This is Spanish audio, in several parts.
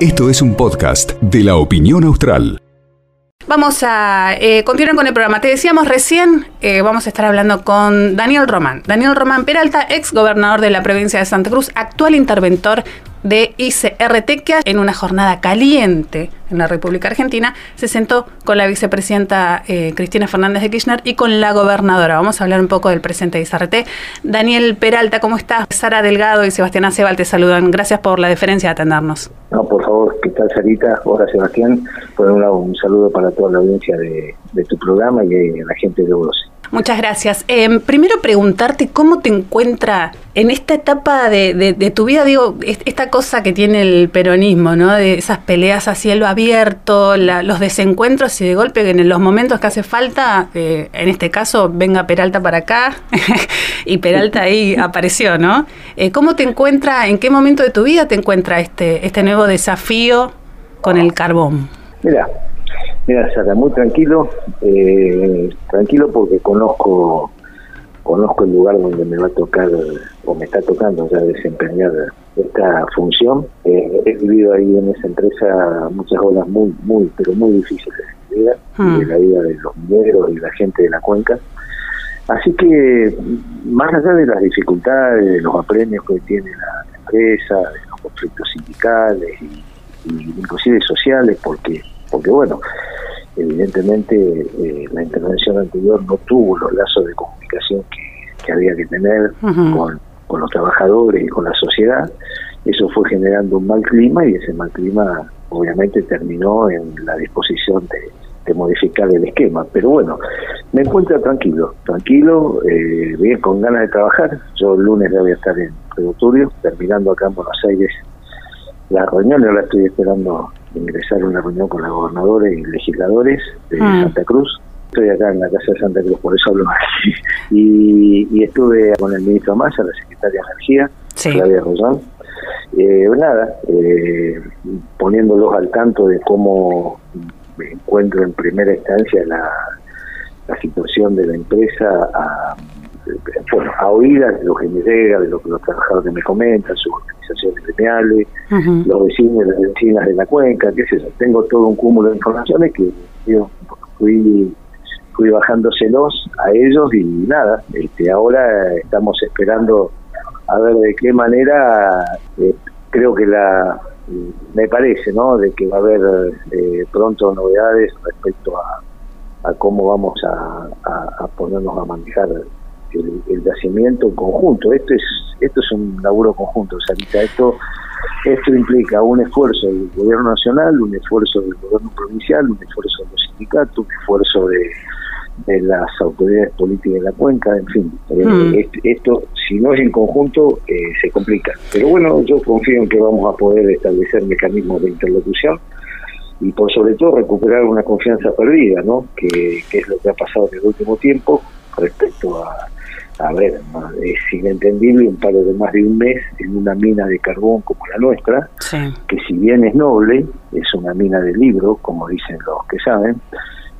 Esto es un podcast de la opinión austral. Vamos a eh, continuar con el programa. Te decíamos recién, eh, vamos a estar hablando con Daniel Román. Daniel Román Peralta, ex gobernador de la provincia de Santa Cruz, actual interventor de ICRT, que en una jornada caliente en la República Argentina se sentó con la vicepresidenta eh, Cristina Fernández de Kirchner y con la gobernadora. Vamos a hablar un poco del presente de ICRT. Daniel Peralta, ¿cómo estás? Sara Delgado y Sebastián Acebal te saludan. Gracias por la deferencia de atendernos. No, por favor, ¿qué tal Sarita? Hola Sebastián. Por un lado, un saludo para toda la audiencia de, tu programa y de la gente de Voz. Muchas gracias. Em, primero preguntarte cómo te encuentra en esta etapa de, tu vida, digo, esta cosa que tiene el peronismo, ¿no? De esas peleas a cielo abierto, los desencuentros y de golpe que en los momentos que hace falta, eh, en este caso, venga Peralta para acá y Peralta ahí apareció, ¿no? Eh, ¿Cómo te encuentra, en qué momento de tu vida te encuentra este, este nuevo desafío con el carbón? Mira, Mira, Sara, muy tranquilo, eh, tranquilo porque conozco conozco el lugar donde me va a tocar o me está tocando ya desempeñar esta función. Eh, he vivido ahí en esa empresa muchas horas muy, muy, pero muy difíciles de vida, hmm. de la vida de los mineros y la gente de la cuenca. Así que, más allá de las dificultades, de los apremios que tiene la empresa, de los conflictos sindicales y, y inclusive sociales, porque porque bueno, evidentemente eh, la intervención anterior no tuvo los lazos de comunicación que, había que tener con, los trabajadores y con la sociedad, eso fue generando un mal clima y ese mal clima obviamente terminó en la disposición de, modificar el esquema. Pero bueno, me encuentro tranquilo, tranquilo, eh, bien con ganas de trabajar. Yo el lunes voy a estar en Turio, terminando acá en Buenos Aires la reunión, ahora estoy esperando ingresar a una reunión con los gobernadores y legisladores de ah. Santa Cruz. Estoy acá en la Casa de Santa Cruz, por eso hablo así. Y, estuve con el ministro Massa, la secretaria de Energía, Claudia Rosán. Eh, nada, eh, poniéndolos al tanto de cómo me encuentro en primera instancia la, la situación de la empresa a bueno, a oídas de lo que me llega, de lo que los trabajadores me comentan, sus organizaciones gremiales, los vecinos las vecinas de la cuenca, qué sé yo. Tengo todo un cúmulo de informaciones que yo fui fui bajándoselos a ellos y nada, este ahora estamos esperando a ver de qué manera eh, creo que la me parece, ¿no? De que va a haber eh, pronto novedades respecto a, cómo vamos a, a ponernos a manejar el, yacimiento conjunto. Esto es esto es un laburo conjunto, Sarita. Esto, esto implica un esfuerzo del gobierno nacional, un esfuerzo del gobierno provincial, un esfuerzo de los sindicatos, un esfuerzo de, de las autoridades políticas de la cuenca, en fin. Eh, hmm. esto, si no es en conjunto, eh, se complica. Pero bueno, yo confío en que vamos a poder establecer mecanismos de interlocución y por sobre todo recuperar una confianza perdida, ¿no? Que, que es lo que ha pasado en el último tiempo respecto a a ver, es inentendible un paro de más de un mes en una mina de carbón como la nuestra, que si bien es noble, es una mina de libro, como dicen los que saben,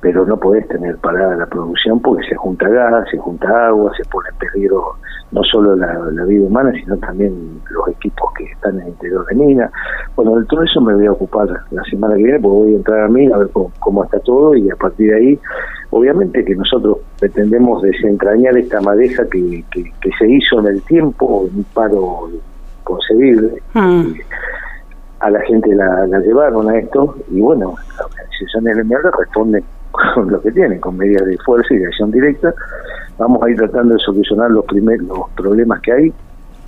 pero no podés tener parada la producción porque se junta gas, se junta agua, se pone en peligro no solo la, vida humana, sino también los equipos que están en el interior de mina. Bueno, de todo eso me voy a ocupar la semana que viene, porque voy a entrar a mina a ver cómo, está todo y a partir de ahí, obviamente que nosotros pretendemos desentrañar esta maleza que, que, se hizo en el tiempo, un paro concebible. Mm. A la gente la, llevaron a esto y bueno, las organizaciones de mierda responden con lo que tienen, con medidas de fuerza y de acción directa. Vamos a ir tratando de solucionar los primeros los problemas que hay,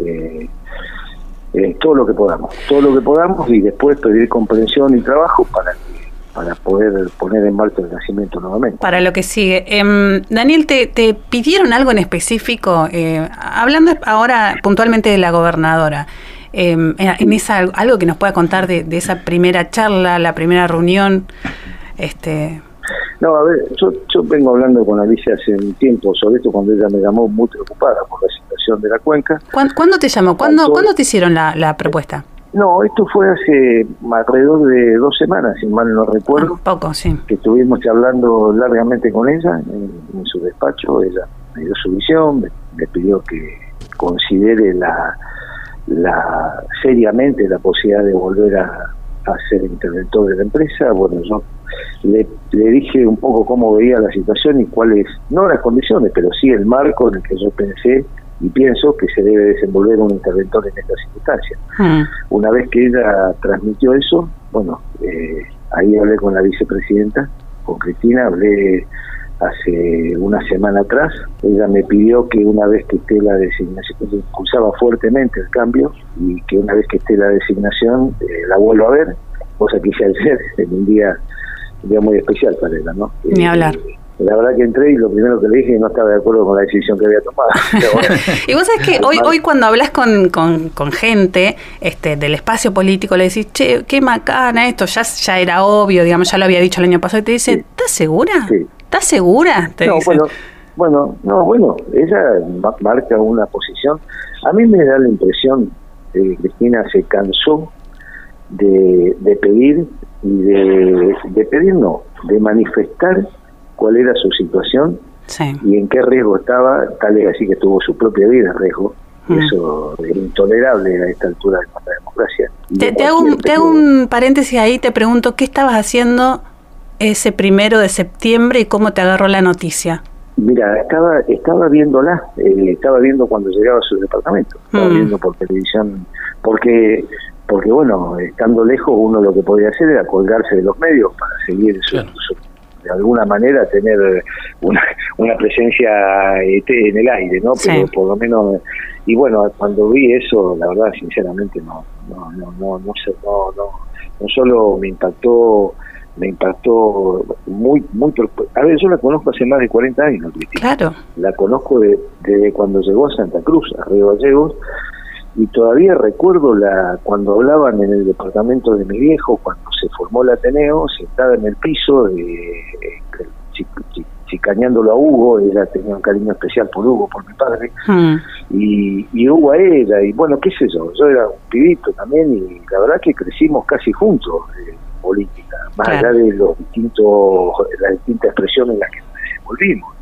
eh, eh, todo lo que podamos, todo lo que podamos y después pedir comprensión y trabajo para para poder poner en marcha el nacimiento nuevamente. Para lo que sigue. Em, Daniel, ¿te, ¿te, pidieron algo en específico? Eh, hablando ahora puntualmente de la gobernadora, em, en esa, algo que nos pueda contar de, de, esa primera charla, la primera reunión. Este, no, a ver, yo, yo vengo hablando con Alicia hace un tiempo sobre esto cuando ella me llamó muy preocupada por la situación de la cuenca. ¿Cuándo, te llamó? ¿Cuándo, ¿Cuándo te hicieron la, la propuesta? No, esto fue hace alrededor de dos semanas, si mal no recuerdo. Ah, poco, sí. Que estuvimos hablando largamente con ella en, su despacho. Ella me dio su visión, me, pidió que considere la, la seriamente la posibilidad de volver a, a ser interventor de la empresa, bueno, yo le, le, dije un poco cómo veía la situación y cuáles, no las condiciones, pero sí el marco en el que yo pensé y pienso que se debe desenvolver un interventor en estas circunstancias. Mm. Una vez que ella transmitió eso, bueno, eh, ahí hablé con la vicepresidenta, con Cristina, hablé hace una semana atrás. Ella me pidió que una vez que esté la designación, impulsaba fuertemente el cambio y que una vez que esté la designación eh, la vuelva a ver, cosa que hice ayer en un día, un día muy especial para ella, ¿no? Ni hablar. Eh, la verdad que entré y lo primero que le dije no estaba de acuerdo con la decisión que había tomado. y vos sabés que hoy, hoy cuando hablas con, con, con, gente este, del espacio político, le decís, che, qué macana esto, ya, ya era obvio, digamos, ya lo había dicho el año pasado, y te dice, ¿estás segura? ¿Estás segura? no, bueno, bueno, no, bueno, ella marca una posición. A mí me da la impresión que Cristina se cansó de, de pedir y de, de pedir no, de manifestar cuál era su situación y en qué riesgo estaba, tal es así que tuvo su propia vida en riesgo. Mm. Eso es intolerable a esta altura de la democracia. Te, hago un, te, hago un, paréntesis ahí, te pregunto, ¿qué estabas haciendo ese primero de septiembre y cómo te agarró la noticia? Mira, estaba estaba viéndola, eh, estaba viendo cuando llegaba a su departamento, estaba mm. viendo por televisión, porque porque bueno, estando lejos uno lo que podía hacer era colgarse de los medios para seguir su, de alguna manera tener una, una presencia este, en el aire, ¿no? Pero por lo menos, y bueno, cuando vi eso, la verdad, sinceramente, no, no, no, no, no, sé, no, no, no solo me impactó, me impactó muy, muy, a ver, yo la conozco hace más de 40 años, Cristina. Claro. La conozco desde cuando llegó a Santa Cruz, a Río Gallegos, y todavía recuerdo la cuando hablaban en el departamento de mi viejo, cuando se formó el Ateneo, sentada en el piso, eh, chicañándolo a Hugo, ella tenía un cariño especial por Hugo, por mi padre, hmm. y, y, Hugo a ella, y bueno, qué sé yo, yo era un pibito también, y la verdad que crecimos casi juntos en política, más allá de los distintos, las distintas expresiones en las que nos desenvolvimos.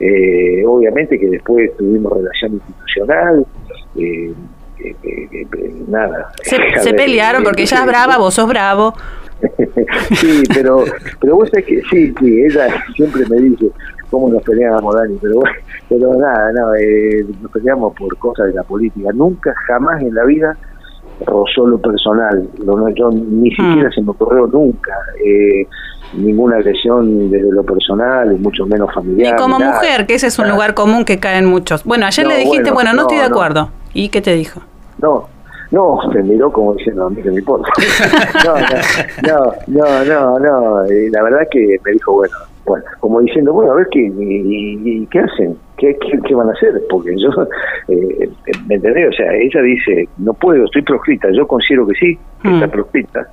Eh, obviamente que después tuvimos relación institucional, eh, nada. Se, pelearon porque ella es brava, vos sos bravo. sí, pero, pero vos sabés que sí, sí, ella siempre me dice cómo nos peleábamos, Dani, pero pero nada, nada, eh, nos peleamos por cosas de la política. Nunca, jamás en la vida rozó lo personal. Lo, yo ni hmm. siquiera se me ocurrió nunca eh, ninguna agresión desde lo personal, y mucho menos familiar. Ni como mujer, que ese es un lugar común que caen muchos. Bueno, ayer le dijiste, bueno, no, estoy de acuerdo. ¿Y qué te dijo? No, no, se miró como diciendo a mí que me importa. no, no, no, no, no, la verdad que me dijo, bueno, bueno, como diciendo, bueno, a ver qué, y, qué hacen, ¿Qué, ¿Qué, van a hacer, porque yo, eh, ¿me entendés? O sea, ella dice, no puedo, estoy proscrita, yo considero que sí, que está mm. proscrita,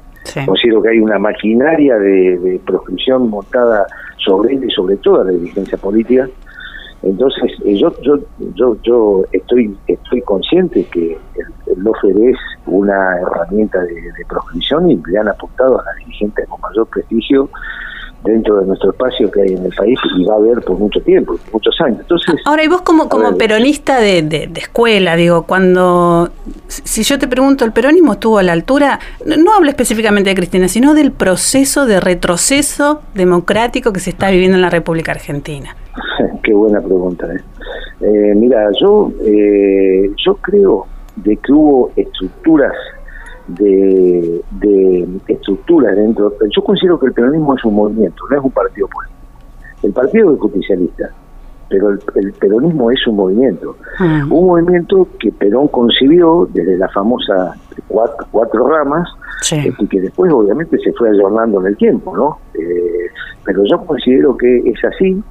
considero que hay una maquinaria de, de proscripción montada sobre él y sobre toda la dirigencia política, entonces, eh, yo, yo, yo, yo estoy, estoy consciente que el, el es una herramienta de, de proscripción y le han apuntado a la dirigentes con mayor prestigio dentro de nuestro espacio que hay en el país y va a haber por mucho tiempo, muchos años. Entonces, Ahora, y vos como, como peronista de, de, escuela, digo, cuando, si yo te pregunto, ¿el peronismo estuvo a la altura? No, hablo específicamente de Cristina, sino del proceso de retroceso democrático que se está viviendo en la República Argentina. Qué buena pregunta. ¿eh? Eh, mira, yo, eh, yo creo de que hubo estructuras de, de estructuras dentro. Yo considero que el peronismo es un movimiento, no es un partido político. El partido es justicialista, pero el, peronismo es un movimiento. Ah. Un movimiento que Perón concibió desde la famosa cuatro, cuatro ramas este, y que después obviamente se fue ayornando en el tiempo, ¿no? Eh, pero yo considero que es así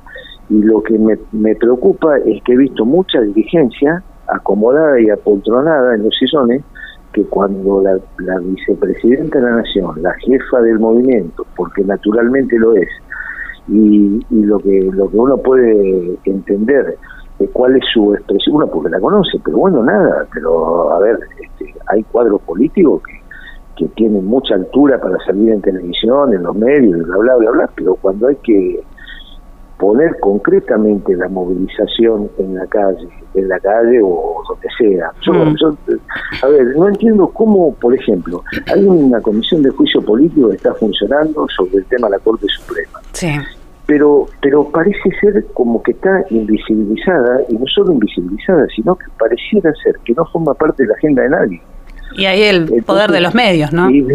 y lo que me, me preocupa es que he visto mucha dirigencia acomodada y apoltronada en los sillones que cuando la, vicepresidenta de la Nación, la jefa del movimiento, porque naturalmente lo es, y, y lo que lo que uno puede entender de cuál es su expresión, uno porque la conoce, pero bueno, nada, pero a ver, este, hay cuadros políticos que, que tienen mucha altura para salir en televisión, en los medios, bla, bla, bla, bla, pero cuando hay que poner concretamente la movilización en la calle, en la calle o donde sea. Yo, Mm. yo, a ver, no entiendo cómo, por ejemplo, hay una comisión de juicio político que está funcionando sobre el tema de la Corte Suprema, Sí. pero pero parece ser como que está invisibilizada, y no solo invisibilizada, sino que pareciera ser que no forma parte de la agenda de nadie. Y ahí el Entonces, poder de los medios, ¿no? Y,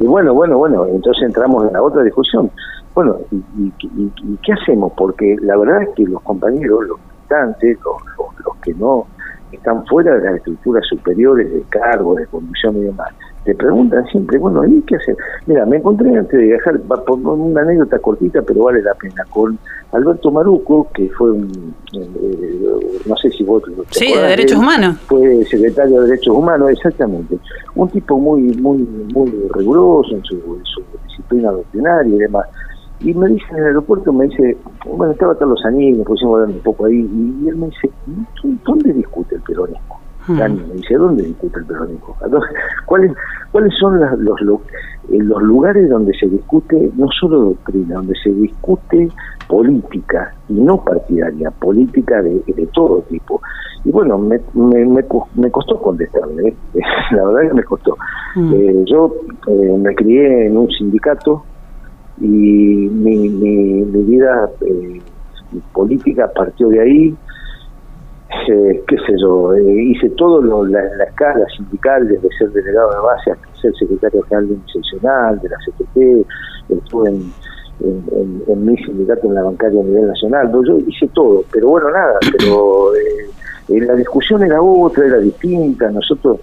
y bueno, bueno, bueno, entonces entramos en la otra discusión. Bueno, ¿y, y, y- y qué hacemos? Porque la verdad es que los compañeros, los militantes, los, los, los que no están fuera de las estructuras superiores de cargo, de conducción y demás, te preguntan siempre, bueno, ¿y qué hacer? Mira, me encontré antes de viajar, una anécdota cortita, pero vale la pena, con Alberto Maruco, que fue un, eh, no sé si vos... te Sí, de derechos humanos. fue secretario de Derechos Humanos, exactamente. Un tipo muy muy muy riguroso en su, en su disciplina doctrinaria y demás. Y me dice en el aeropuerto, me dice, bueno, estaba Carlos Aníbal, nos pusimos hablando un poco ahí, y él me dice, ¿dónde discute el peronismo? Hmm. Dani me dice, ¿dónde discute el peronismo? ¿A dónde- ¿Cuáles, cuáles son las- los, lu- eh, los lugares donde se discute no solo doctrina, donde se discute política y no partidaria, política de, de todo tipo? Y bueno, me, me, me, me costó contestarle, ¿eh? la verdad que me costó. Mm. Eh, yo eh, me crié en un sindicato y mi, mi, mi vida eh, política partió de ahí. Eh, qué sé yo, eh, hice todo lo, la, la escala sindical, desde ser delegado de base hasta ser secretario general de un de la CTT, estuve en, en, en- en mi sindicato en la bancaria a nivel nacional, no, yo hice todo, pero bueno, nada, pero eh, la discusión era otra, era distinta, nosotros,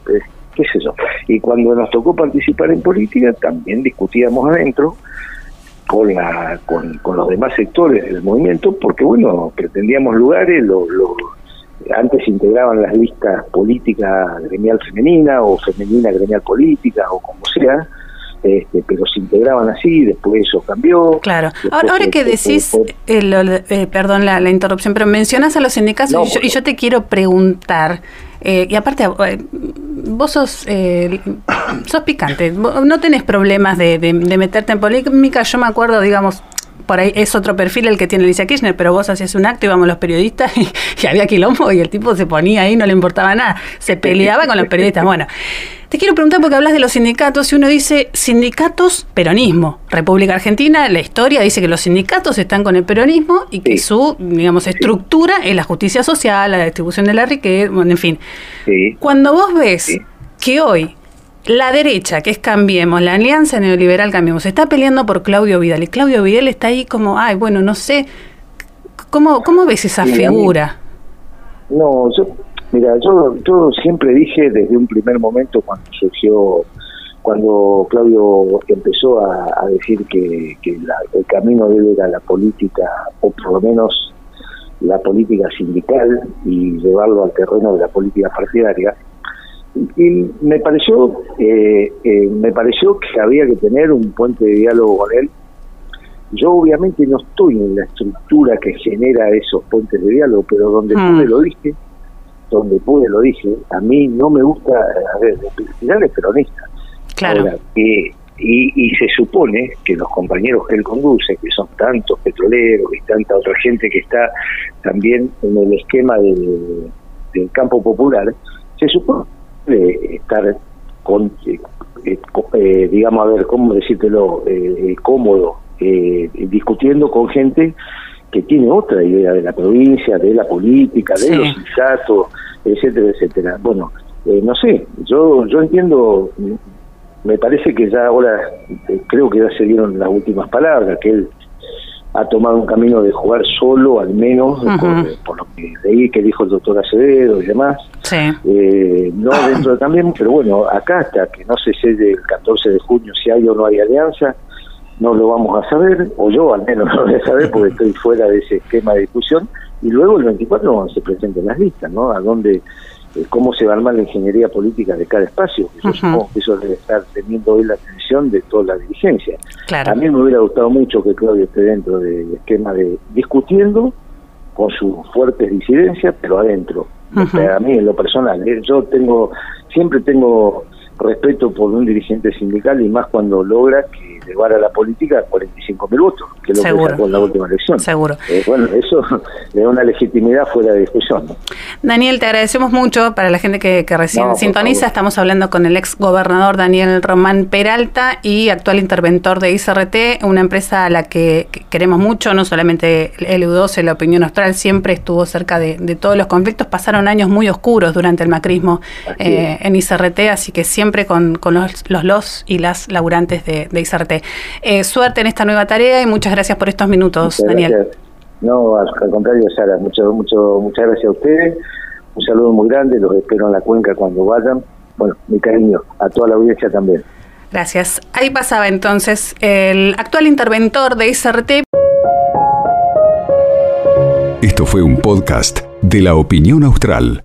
qué sé yo, y cuando nos tocó participar en política también discutíamos adentro, con, la, con, con los demás sectores del movimiento, porque bueno, pretendíamos lugares, lo, lo- antes integraban las listas políticas gremial femenina o femenina gremial política o como sea, este, pero se integraban así, después eso cambió. Claro. después Ahora, que decís, eh, lo- eh, perdón la, la interrupción, pero mencionas a los sindicatos No, y, yo, y yo te quiero preguntar, eh, y aparte, eh, vos sos, eh, sos picante, no tenés problemas de, de- de meterte en polémica, yo me acuerdo, digamos, por ahí es otro perfil el que tiene Alicia Kirchner, pero vos hacías un acto, íbamos los periodistas y, y había quilombo y el tipo se ponía ahí, no le importaba nada, se peleaba con los periodistas. Bueno, te quiero preguntar porque hablas de los sindicatos y uno dice sindicatos, peronismo. República Argentina, la historia dice que los sindicatos están con el peronismo y que Sí. su, digamos, estructura es la justicia social, la distribución de la riqueza, bueno, en fin. sí, Cuando vos ves Sí. que hoy la derecha, que es Cambiemos, la alianza neoliberal Cambiemos, está peleando por Claudio Vidal y Claudio Vidal está ahí como, ay, bueno, no sé, ¿cómo, cómo ves esa a mí- figura? No, yo, mira, yo, yo siempre dije desde un primer momento cuando surgió, cuando Claudio empezó a, a decir que, que la- el camino de él era la política, o por lo menos la política sindical, y llevarlo al terreno de la política partidaria, y me pareció, eh, eh, me pareció que había que tener un puente de diálogo con él. Yo obviamente no estoy en la estructura que genera esos puentes de diálogo, pero donde Mm. pude lo dije, donde pude lo dije. A mí no me gusta, a ver, es peronista. Claro. Ahora, eh, y, y se supone que los compañeros que él conduce, que son tantos petroleros y tanta otra gente que está también en el esquema del, del campo popular, se supone de estar con, eh, eh, eh, digamos, a ver, ¿cómo decírtelo? Eh, eh, cómodo, eh, discutiendo con gente que tiene otra idea de la provincia, de la política, de Sí. los sindicatos, etcétera, etcétera. Bueno, eh, no sé, yo yo entiendo, me parece que ya ahora, eh, creo que ya se dieron las últimas palabras, que él ha tomado un camino de jugar solo, al menos, por, por lo que leí que dijo el doctor Acevedo y demás. Sí. Eh, no dentro de también, pero bueno, acá hasta que no se selle el 14 de junio si hay o no hay alianza, no lo vamos a saber, o yo al menos no lo voy a saber porque estoy fuera de ese esquema de discusión, y luego el 24 cuando se presenten las listas, ¿no? A dónde, cómo se va a armar la ingeniería política de cada espacio, que yo supongo que eso debe estar teniendo hoy la atención de toda la dirigencia. Claro. A mí me hubiera gustado mucho que Claudio esté dentro del esquema de discutiendo con sus fuertes disidencias, pero adentro. Ujú. A mí, en lo personal, ¿eh? yo tengo, siempre tengo respeto por un dirigente sindical y más cuando logra que llevar a la política 45 mil votos, que es lo Seguro. que sacó en la última elección. Seguro. Eh, bueno, eso le da una legitimidad fuera de discusión. ¿no? Daniel, te agradecemos mucho. Para la gente que, que recién No, sintoniza, estamos hablando con el ex gobernador Daniel Román Peralta y actual interventor de ICRT, una empresa a la que, que queremos mucho, no solamente el U12, la opinión austral, siempre estuvo cerca de, de todos los conflictos. Pasaron años muy oscuros durante el macrismo eh, en ICRT, así que siempre con, con los, los, los y las laburantes de, de ICRT. Eh, suerte en esta nueva tarea y muchas gracias por estos minutos, Muchas Daniel. gracias. No, al, al contrario, Sara, mucho, mucho, muchas gracias a ustedes. Un saludo muy grande, los espero en la cuenca cuando vayan. Bueno, mi cariño a toda la audiencia también. Gracias. Ahí pasaba entonces el actual interventor de ICRT. Esto fue un podcast de la opinión austral.